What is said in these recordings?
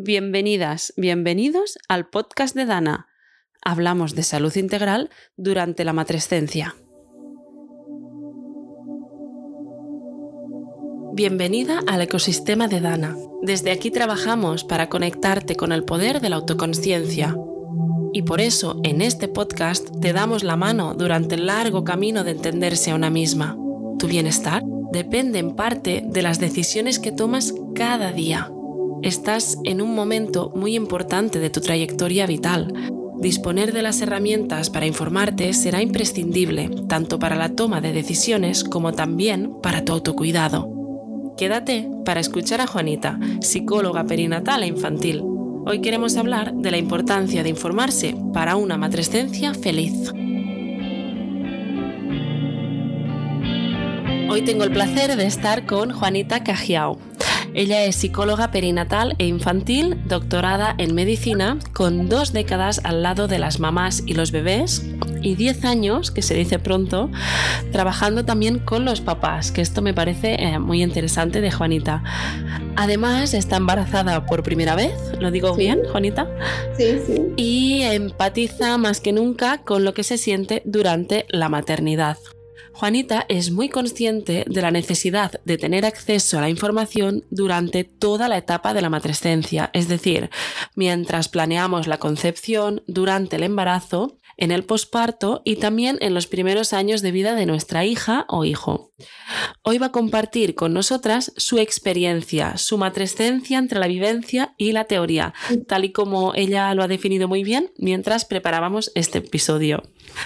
Bienvenidas, bienvenidos al podcast de Dana. Hablamos de salud integral durante la matrescencia. Bienvenida al ecosistema de Dana. Desde aquí trabajamos para conectarte con el poder de la autoconsciencia. Y por eso en este podcast te damos la mano durante el largo camino de entenderse a una misma. Tu bienestar depende en parte de las decisiones que tomas cada día. Estás en un momento muy importante de tu trayectoria vital. Disponer de las herramientas para informarte será imprescindible, tanto para la toma de decisiones como también para tu autocuidado. Quédate para escuchar a Juanita, psicóloga perinatal e infantil. Hoy queremos hablar de la importancia de informarse para una matrescencia feliz. Hoy tengo el placer de estar con Juanita Cajiao. Ella es psicóloga perinatal e infantil, doctorada en medicina, con dos décadas al lado de las mamás y los bebés y 10 años, que se dice pronto, trabajando también con los papás, que esto me parece eh, muy interesante de Juanita. Además, está embarazada por primera vez, ¿lo digo bien, Juanita? Sí, sí. Y empatiza más que nunca con lo que se siente durante la maternidad. Juanita es muy consciente de la necesidad de tener acceso a la información durante toda la etapa de la matrescencia, es decir, mientras planeamos la concepción, durante el embarazo, en el posparto y también en los primeros años de vida de nuestra hija o hijo. Hoy va a compartir con nosotras su experiencia, su matrescencia entre la vivencia y la teoría, tal y como ella lo ha definido muy bien mientras preparábamos este episodio.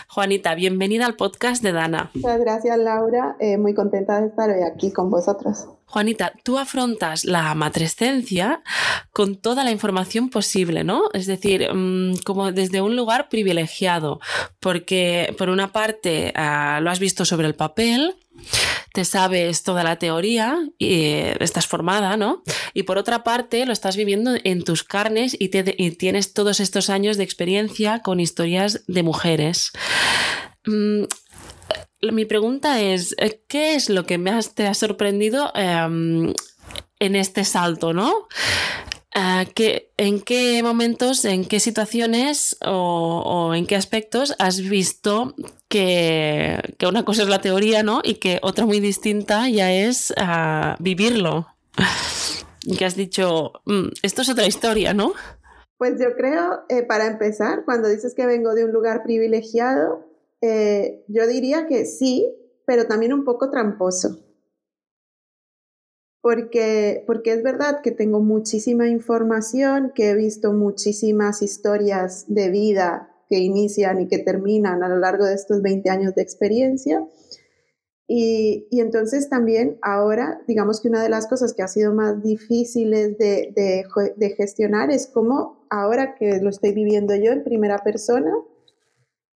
Juanita, bienvenida al podcast de Dana. Muchas gracias, Laura. Eh, muy contenta de estar hoy aquí con vosotros. Juanita, tú afrontas la matrescencia con toda la información posible, ¿no? Es decir, mm, como desde un lugar privilegiado, porque por una parte ah, lo has visto sobre el papel, te sabes toda la teoría y eh, estás formada, ¿no? Y por otra parte, lo estás viviendo en tus carnes y, tienes todos estos años de experiencia con historias de mujeres. Mi pregunta es, eh, ¿qué es lo que más te ha sorprendido em, en este salto, no? Eh, ¿En qué momentos, en qué situaciones o, en qué aspectos has visto que, una cosa es la teoría, ¿no? Y que otra muy distinta ya es ah, vivirlo. Que has dicho, mm, esto es otra historia, ¿no? Pues yo creo, para empezar, cuando dices que vengo de un lugar privilegiado, eh, yo diría que sí, pero también un poco tramposo. Porque, porque es verdad que tengo muchísima información, que he visto muchísimas historias de vida que inician y que terminan a lo largo de estos 20 años de experiencia. Y, y, entonces también ahora, digamos que una de las cosas que ha sido más difíciles de, de, de gestionar es cómo ahora que lo estoy viviendo yo en primera persona,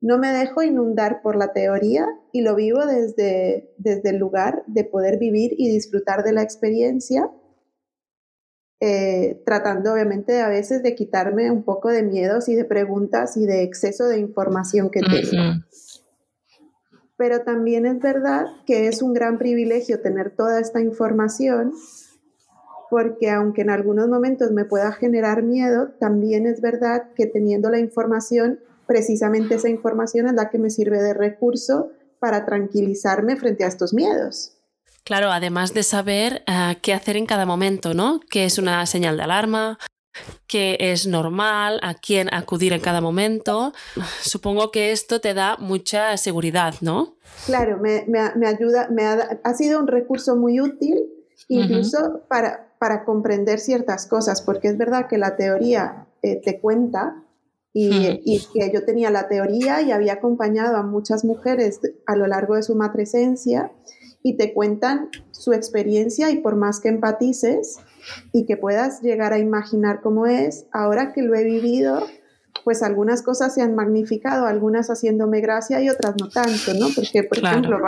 no me dejo inundar por la teoría y lo vivo desde, desde el lugar de poder vivir y disfrutar de la experiencia, eh, tratando obviamente a veces de quitarme un poco de miedos y de preguntas y de exceso de información que tengo. Pero también es verdad que es un gran privilegio tener toda esta información porque aunque en algunos momentos me pueda generar miedo, también es verdad que teniendo la información precisamente esa información es la que me sirve de recurso para tranquilizarme frente a estos miedos. Claro, además de saber eh, qué hacer en cada momento, ¿no? ¿Qué es una señal de alarma? ¿Qué es normal? ¿A quién acudir en cada momento? Supongo que esto te da mucha seguridad, ¿no? Claro, me, ayuda, me ha, sido un recurso muy útil incluso para, para comprender ciertas cosas, porque es verdad que la teoría eh, te cuenta y, que yo tenía la teoría y había acompañado a muchas mujeres a lo largo de su matresencia y te cuentan su experiencia y por más que empatices y que puedas llegar a imaginar cómo es, ahora que lo he vivido, pues algunas cosas se han magnificado, algunas haciéndome gracia y otras no tanto, ¿no? Porque, por ejemplo,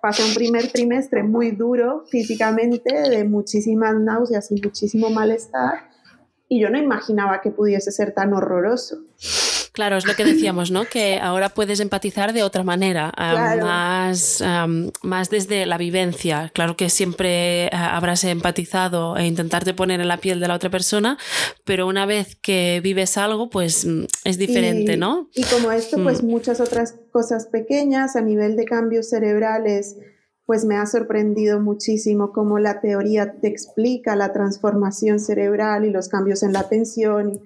pasa un primer trimestre muy duro físicamente, de muchísimas náuseas y muchísimo malestar, y yo no imaginaba que pudiese ser tan horroroso. Claro, es lo que decíamos, ¿no? Que ahora puedes empatizar de otra manera, más, más desde la vivencia. Claro que siempre eh, habrás empatizado e intentarte poner en la piel de la otra persona, pero una vez que vives algo, pues mm, es diferente, ¿no? Y como esto, pues mm. muchas otras cosas pequeñas a nivel de cambios cerebrales pues me ha sorprendido muchísimo cómo la teoría te explica la transformación cerebral y los cambios en la atención,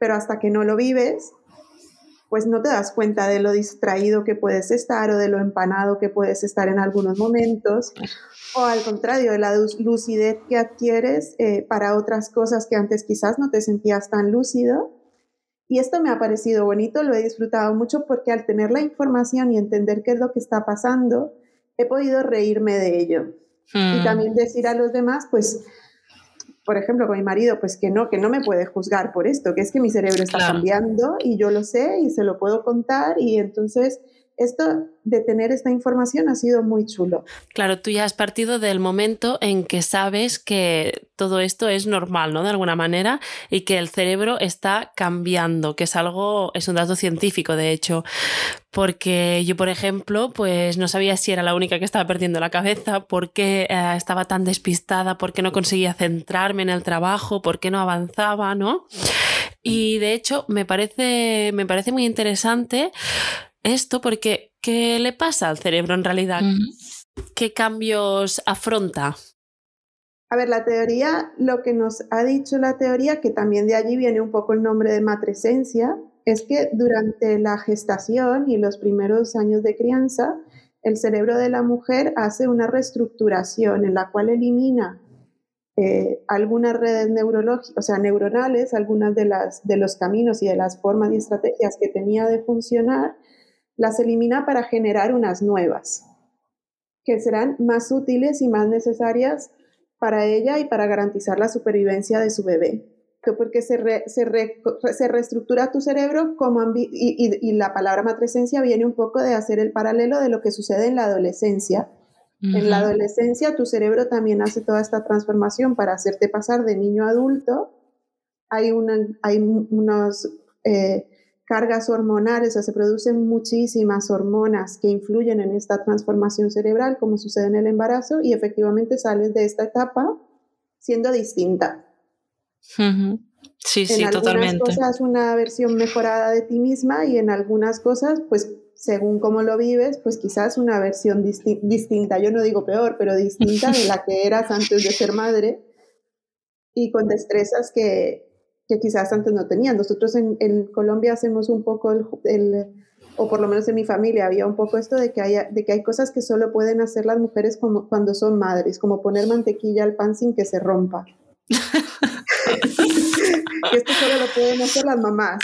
pero hasta que no lo vives, pues no te das cuenta de lo distraído que puedes estar o de lo empanado que puedes estar en algunos momentos, o al contrario, de la lucidez que adquieres eh, para otras cosas que antes quizás no te sentías tan lúcido. Y esto me ha parecido bonito, lo he disfrutado mucho porque al tener la información y entender qué es lo que está pasando, he podido reírme de ello. Y hmm. también decir a los demás, pues, por ejemplo, con mi marido, pues que no, que no me puede juzgar por esto, que es que mi cerebro está cambiando y yo lo sé y se lo puedo contar y entonces esto de tener esta información ha sido muy chulo. Claro, tú ya has partido del momento en que sabes que todo esto es normal, ¿no? De alguna manera, y que el cerebro está cambiando, que es algo, es un dato científico, de hecho, porque yo, por ejemplo, pues no sabía si era la única que estaba perdiendo la cabeza, por qué eh, estaba tan despistada, por qué no conseguía centrarme en el trabajo, por qué no avanzaba, ¿no? Y de hecho, me parece, me parece muy interesante esto porque ¿qué le pasa al cerebro en realidad? ¿Qué cambios afronta? A ver, la teoría, lo que nos ha dicho la teoría, que también de allí viene un poco el nombre de matresencia, es que durante la gestación y los primeros años de crianza, el cerebro de la mujer hace una reestructuración en la cual elimina eh, algunas redes neurológicas, neuronales, algunas de los caminos y de las formas y estrategias que tenía de funcionar las elimina para generar unas nuevas, que serán más útiles y más necesarias para ella y para garantizar la supervivencia de su bebé. Porque se, se, reestructura tu cerebro como y, la palabra matresencia viene un poco de hacer el paralelo de lo que sucede en la adolescencia. En la adolescencia tu cerebro también hace toda esta transformación para hacerte pasar de niño a adulto. Hay, una, hay unos eh, cargas hormonales, o sea, se producen muchísimas hormonas que influyen en esta transformación cerebral, como sucede en el embarazo, y efectivamente sales de esta etapa siendo distinta. Sí, sí, totalmente. En algunas cosas una versión mejorada de ti misma y en algunas cosas, pues según cómo lo vives, pues quizás una versión distinta, yo no digo peor, pero distinta de la que eras antes de ser madre y con destrezas que, que quizás antes no tenían. Nosotros en, en Colombia hacemos un poco el, o por lo menos en mi familia había un poco esto de que, hay, de que hay cosas que solo pueden hacer las mujeres como, cuando son madres, como poner mantequilla al pan sin que se rompa. esto solo lo pueden hacer las mamás.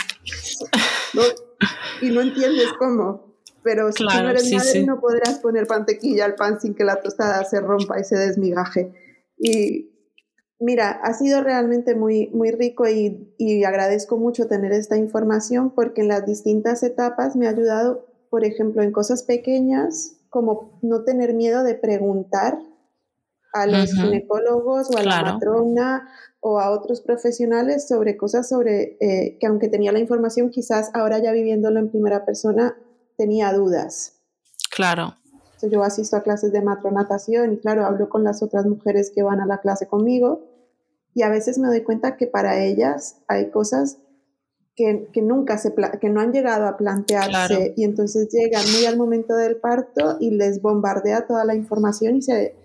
Y no entiendes cómo. Pero si no eres madre no podrás poner mantequilla al pan sin que la tostada se rompa y se desmigaje. Y, Mira, ha sido realmente muy, muy rico y, agradezco mucho tener esta información porque en las distintas etapas me ha ayudado, por ejemplo, en cosas pequeñas, como no tener miedo de preguntar a los ginecólogos o a la matrona o a otros profesionales sobre cosas sobre eh, que aunque tenía la información, quizás ahora ya viviéndolo en primera persona, tenía dudas. Claro. yo asisto a clases de matronatación y claro, hablo con las otras mujeres que van a la clase conmigo y a veces me doy cuenta que para ellas hay cosas que, que nunca se, que no han llegado a plantearse y entonces llegan muy al momento del parto y les bombardea toda la información y se,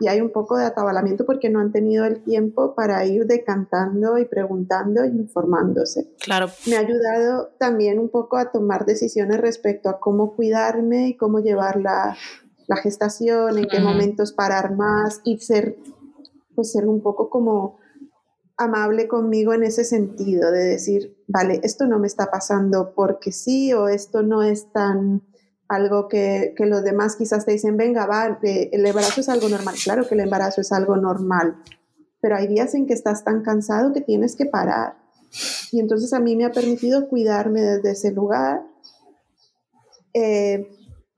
y hay un poco de atabalamiento porque no han tenido el tiempo para ir decantando y preguntando e informándose. Claro. Me ha ayudado también un poco a tomar decisiones respecto a cómo cuidarme y cómo llevar la, la gestación, en qué momentos parar más y ser, pues ser un poco como amable conmigo en ese sentido, de decir, vale, esto no me está pasando porque sí o esto no es tan algo que, que los demás quizás te dicen, venga, va, el embarazo es algo normal. Claro que el embarazo es algo normal, pero hay días en que estás tan cansado que tienes que parar. Y entonces a mí me ha permitido cuidarme desde ese lugar. Eh,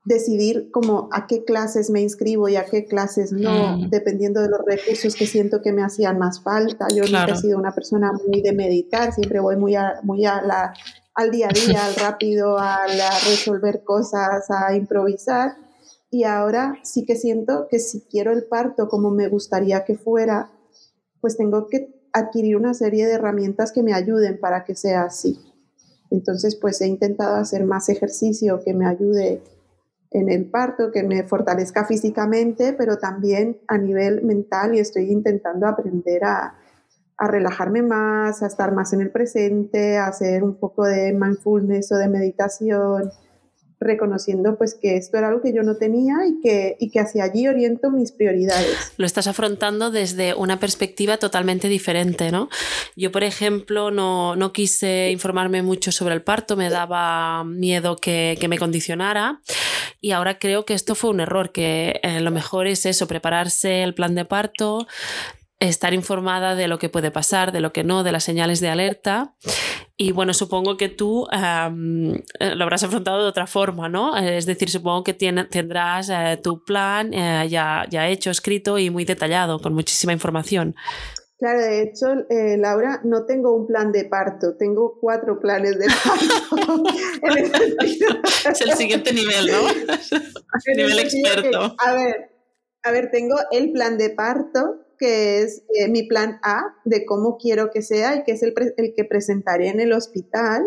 decidir como a qué clases me inscribo y a qué clases no, mm. dependiendo de los recursos que siento que me hacían más falta. Yo nunca he sido una persona muy de meditar, siempre voy muy a, muy a la al día a día, al rápido, a resolver cosas, a improvisar. Y ahora sí que siento que si quiero el parto como me gustaría que fuera, pues tengo que adquirir una serie de herramientas que me ayuden para que sea así. Entonces, pues he intentado hacer más ejercicio que me ayude en el parto, que me fortalezca físicamente, pero también a nivel mental y estoy intentando aprender a, a relajarme más, a estar más en el presente, a hacer un poco de mindfulness o de meditación, reconociendo pues que esto era algo que yo no tenía y que, y que hacia allí oriento mis prioridades. Lo estás afrontando desde una perspectiva totalmente diferente, ¿no? Yo, por ejemplo, no, no quise informarme mucho sobre el parto, me daba miedo que, que me condicionara y ahora creo que esto fue un error, que eh, lo mejor es eso, prepararse el plan de parto, estar informada de lo que puede pasar, de lo que no, de las señales de alerta. Y bueno, supongo que tú eh, lo habrás afrontado de otra forma, ¿no? Es decir, supongo que tendrás eh, tu plan eh, ya, ya hecho, escrito y muy detallado, con muchísima información. Claro, de hecho, Laura, no tengo un plan de parto, tengo cuatro planes de parto. es el siguiente nivel, ¿no? nivel experto. a ver, a ver, tengo el plan de parto, que es eh, mi plan A de cómo quiero que sea y que es el, que presentaré en el hospital,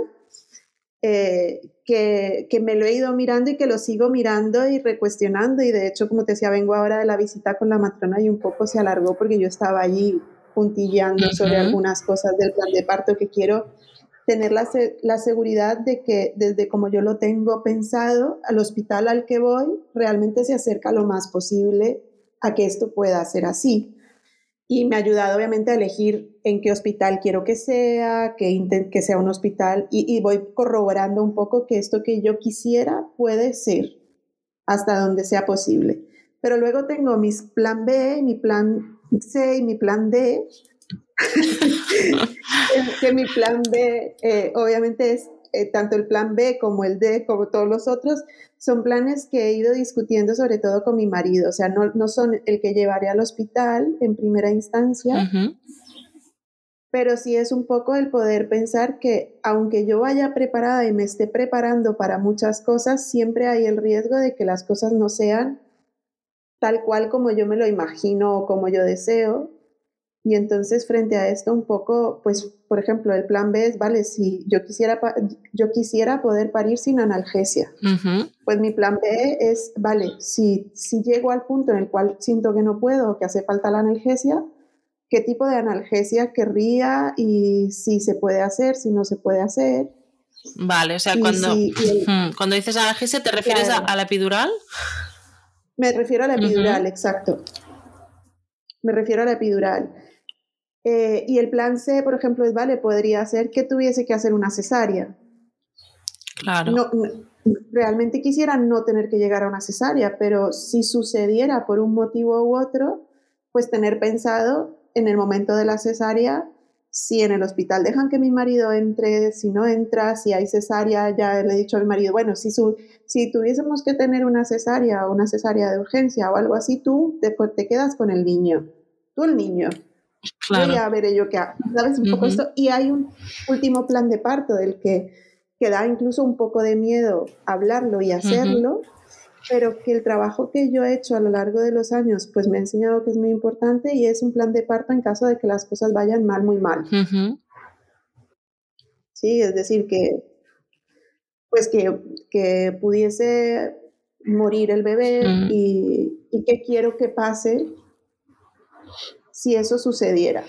eh, que, que, me lo he ido mirando y que lo sigo mirando y recuestionando. Y de hecho, como te decía, vengo ahora de la visita con la matrona y un poco se alargó porque yo estaba allí puntillando sobre algunas cosas del plan de parto que quiero tener la, la, seguridad de que desde como yo lo tengo pensado, al hospital al que voy realmente se acerca lo más posible a que esto pueda ser así y me ha ayudado obviamente a elegir en qué hospital quiero que sea, que, que sea un hospital y, voy corroborando un poco que esto que yo quisiera puede ser hasta donde sea posible. Pero luego tengo mis plan B, mi plan C y mi plan D. que mi plan B eh, obviamente es eh, tanto el plan B como el D, como todos los otros, son planes que he ido discutiendo sobre todo con mi marido. O sea, no, no son el que llevaré al hospital en primera instancia, pero sí es un poco el poder pensar que aunque yo vaya preparada y me esté preparando para muchas cosas, siempre hay el riesgo de que las cosas no sean tal cual como yo me lo imagino o como yo deseo. Y entonces frente a esto un poco, pues, por ejemplo, el plan B es, vale, si yo quisiera, yo quisiera poder parir sin analgesia, pues mi plan B es, vale, si, si llego al punto en el cual siento que no puedo, que hace falta la analgesia, ¿qué tipo de analgesia querría y si se puede hacer, si no se puede hacer? Vale, o sea, cuando, cuando dices analgesia, ¿te refieres a, la epidural? Me refiero a la epidural, exacto. Me refiero a la epidural. Eh, y el plan C, por ejemplo, es, vale, podría ser que tuviese que hacer una cesárea. Claro. No, realmente quisiera no tener que llegar a una cesárea, pero si sucediera por un motivo u otro, pues tener pensado en el momento de la cesárea, si en el hospital dejan que mi marido entre, si no entra, si hay cesárea, ya le he dicho al marido, bueno, si, su, si tuviésemos que tener una cesárea o una cesárea de urgencia o algo así, tú después te quedas con el niño, tú el niño. Claro. ya veré yo qué ¿sabes? Un poco esto. Y hay un último plan de parto del que, que da incluso un poco de miedo hablarlo y hacerlo, pero que el trabajo que yo he hecho a lo largo de los años, pues me ha enseñado que es muy importante y es un plan de parto en caso de que las cosas vayan mal, muy mal. Sí, es decir, que pues que, que pudiese morir el bebé y, y que quiero que pase si eso sucediera.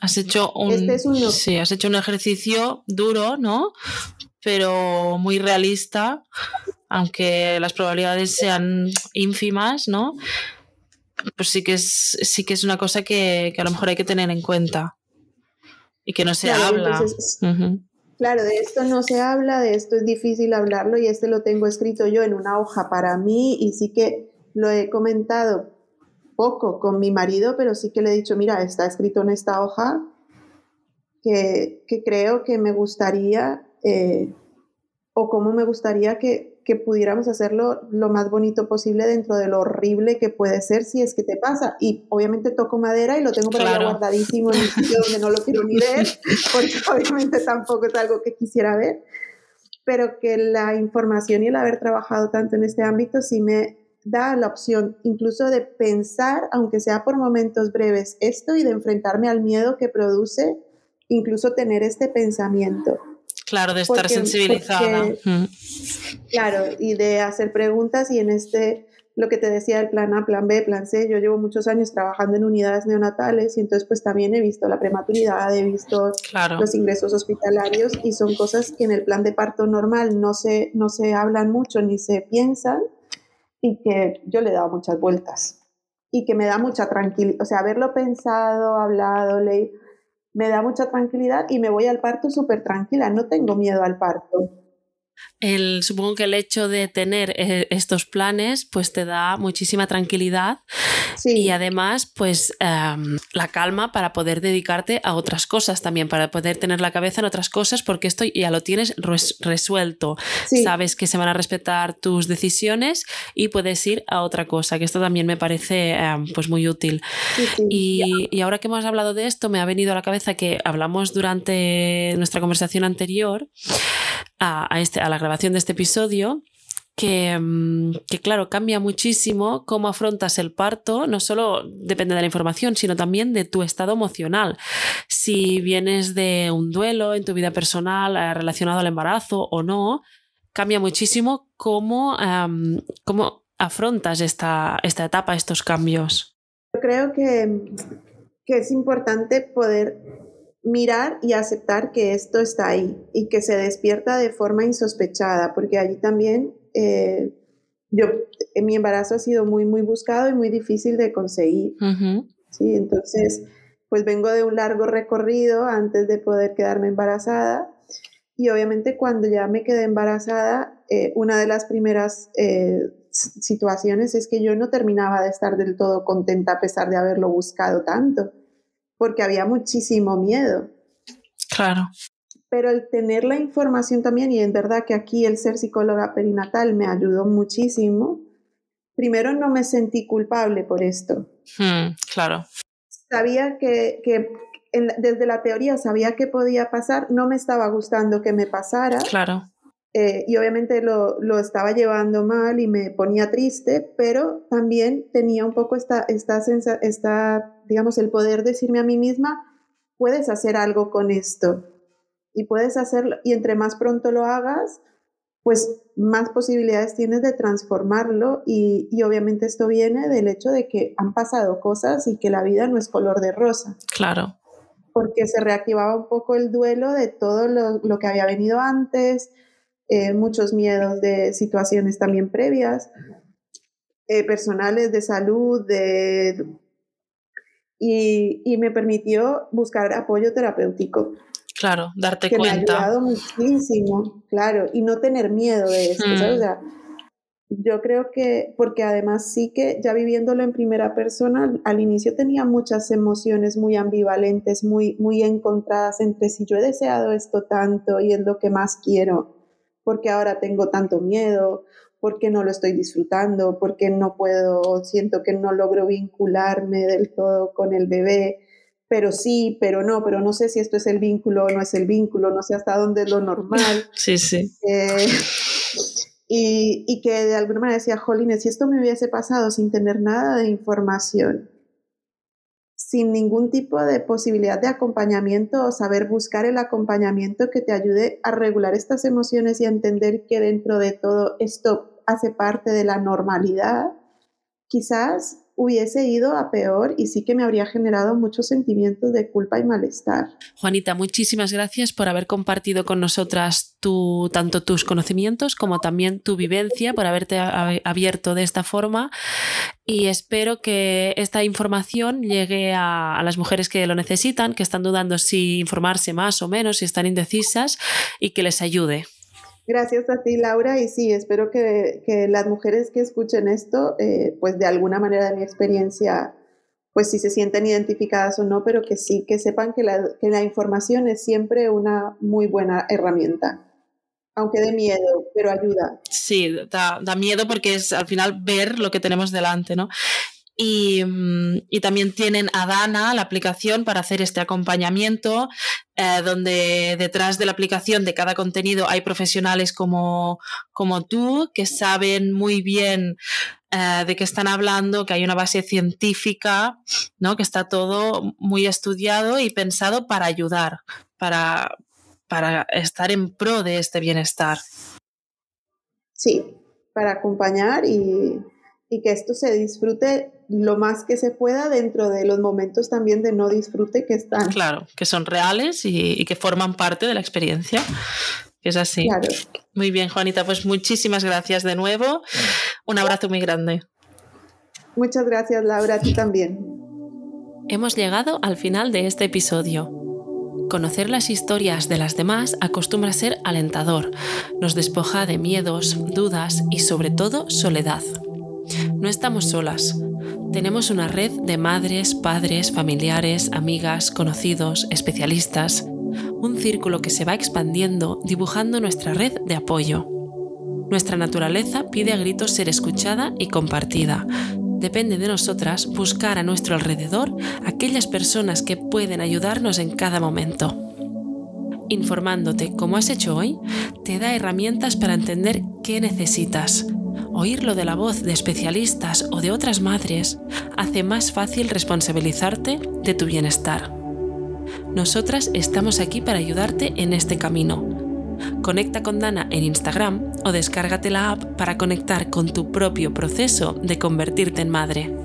Has hecho un, este sí, has hecho un ejercicio duro, ¿no? Pero muy realista, aunque las probabilidades sean ínfimas, ¿no? Pues sí que es, sí que es una cosa que, a lo mejor hay que tener en cuenta y que no se habla. Claro, de esto no se habla, de esto es difícil hablarlo y este lo tengo escrito yo en una hoja para mí y sí que lo he comentado poco con mi marido, pero sí que le he dicho, mira, está escrito en esta hoja que, creo que me gustaría eh, o cómo me gustaría que, que pudiéramos hacerlo lo más bonito posible dentro de lo horrible que puede ser si es que te pasa. Y obviamente toco madera y lo tengo por ahí guardadísimo en un sitio donde no lo quiero ni ver, porque obviamente tampoco es algo que quisiera ver. Pero que la información y el haber trabajado tanto en este ámbito sí me da la opción incluso de pensar, aunque sea por momentos breves, esto y de enfrentarme al miedo que produce incluso tener este pensamiento. Claro, de estar sensibilizada. claro, y de hacer preguntas y en este, lo que te decía, el plan A, plan B, plan C, yo llevo muchos años trabajando en unidades neonatales y entonces pues también he visto la prematuridad, he visto los ingresos hospitalarios y son cosas que en el plan de parto normal no se, no se hablan mucho ni se piensan y que yo le he dado muchas vueltas y que me da mucha tranquilidad, o sea, haberlo pensado, hablado, leído me da mucha tranquilidad y me voy al parto súper tranquila, no tengo miedo al parto. El, supongo que el hecho de tener eh, estos planes pues te da muchísima tranquilidad y además pues em, la calma para poder dedicarte a otras cosas también, para poder tener la cabeza en otras cosas porque esto ya lo tienes resuelto. Sabes que se van a respetar tus decisiones y puedes ir a otra cosa, que esto también me parece em, pues muy útil. Y, y ahora que hemos hablado de esto me ha venido a la cabeza que hablamos durante nuestra conversación anterior a, este, a la grabación de este episodio, que, mm, que, claro, cambia muchísimo cómo afrontas el parto, no solo depende de la información, sino también de tu estado emocional. Si vienes de un duelo en tu vida personal eh, relacionado al embarazo o no, cambia muchísimo cómo, cómo afrontas esta, esta etapa, estos cambios. Yo creo que, que es importante poder mirar y aceptar que esto está ahí y que se despierta de forma insospechada, porque allí también eh, yo, en mi embarazo ha sido muy, muy buscado y muy difícil de conseguir. ¿sí? Entonces, pues vengo de un largo recorrido antes de poder quedarme embarazada y obviamente cuando ya me quedé embarazada, eh, una de las primeras eh, situaciones es que yo no terminaba de estar del todo contenta a pesar de haberlo buscado tanto porque había muchísimo miedo. Claro. Pero el tener la información también, y en verdad que aquí el ser psicóloga perinatal me ayudó muchísimo, primero no me sentí culpable por esto. Hmm, claro. Sabía que, desde la teoría sabía que podía pasar, no me estaba gustando que me pasara. Claro. Eh, y obviamente lo, lo, estaba llevando mal y me ponía triste, pero también tenía un poco esta, esta, esta, digamos, el poder decirme a mí misma, puedes hacer algo con esto y puedes hacerlo, y entre más pronto lo hagas, pues más posibilidades tienes de transformarlo y, y, obviamente esto viene del hecho de que han pasado cosas y que la vida no es color de rosa. Claro. Porque se reactivaba un poco el duelo de todo lo, lo que había venido antes, eh, muchos miedos de situaciones también previas, eh, personales de salud, de, y, me permitió buscar apoyo terapéutico. Claro, darte que cuenta. Me ha ayudado muchísimo, claro, y no tener miedo de esto, mm. O sea, yo creo que, porque además sí que ya viviéndolo en primera persona, al inicio tenía muchas emociones muy ambivalentes, muy, muy encontradas entre si yo he deseado esto tanto y es lo que más quiero, porque ahora tengo tanto miedo, porque no lo estoy disfrutando, porque no puedo, siento que no logro vincularme del todo con el bebé, pero sí, pero no, pero no sé si esto es el vínculo o no es el vínculo, no sé hasta dónde es lo normal. Sí, sí. Eh, y, y, que de alguna manera decía, Jolines, si esto me hubiese pasado sin tener nada de información, sin ningún tipo de posibilidad de acompañamiento o saber buscar el acompañamiento que te ayude a regular estas emociones y a entender que dentro de todo esto hace parte de la normalidad, quizás hubiese ido a peor y sí que me habría generado muchos sentimientos de culpa y malestar. Juanita, muchísimas gracias por haber compartido con nosotras tu, tanto tus conocimientos como también tu vivencia, por haberte abierto de esta forma y espero que esta información llegue a, las mujeres que lo necesitan, que están dudando si informarse más o menos, si están indecisas y que les ayude. Gracias a ti, Laura, y sí, espero que, las mujeres que escuchen esto, eh, pues de alguna manera de mi experiencia, pues si se sienten identificadas o no, pero que sí, que sepan que la, que la información es siempre una muy buena herramienta. aunque dé miedo, pero ayuda. Sí, da, da, miedo porque es al final ver lo que tenemos delante, ¿no? Mm, y, también tienen a Dana, la aplicación, para hacer este acompañamiento, eh, donde detrás de la aplicación de cada contenido hay profesionales como, como tú que saben muy bien eh, de qué están hablando, que hay una base científica, ¿no? que está todo muy estudiado y pensado para ayudar, para, para estar en pro de este bienestar. Sí, para acompañar y, y que esto se disfrute lo más que se pueda dentro de los momentos también de no disfrute que están. Claro, que son reales y, que forman parte de la experiencia. Es así. Claro. Muy bien, Juanita, pues muchísimas gracias de nuevo. Un abrazo muy grande. Muchas gracias, Laura, a ti también. Hemos llegado al final de este episodio. Conocer las historias de las demás acostumbra a ser alentador, nos despoja de miedos, dudas y sobre todo soledad. No estamos solas. Tenemos una red de madres, padres, familiares, amigas, conocidos, especialistas, un círculo que se va expandiendo dibujando nuestra red de apoyo. Nuestra naturaleza pide a gritos ser escuchada y compartida. Depende de nosotras buscar a nuestro alrededor aquellas personas que pueden ayudarnos en cada momento. Informándote como has hecho hoy, te da herramientas para entender qué necesitas, Oírlo de la voz de especialistas o de otras madres hace más fácil responsabilizarte de tu bienestar. Nosotras estamos aquí para ayudarte en este camino. Conecta con Dana en Instagram o descárgate la app para conectar con tu propio proceso de convertirte en madre.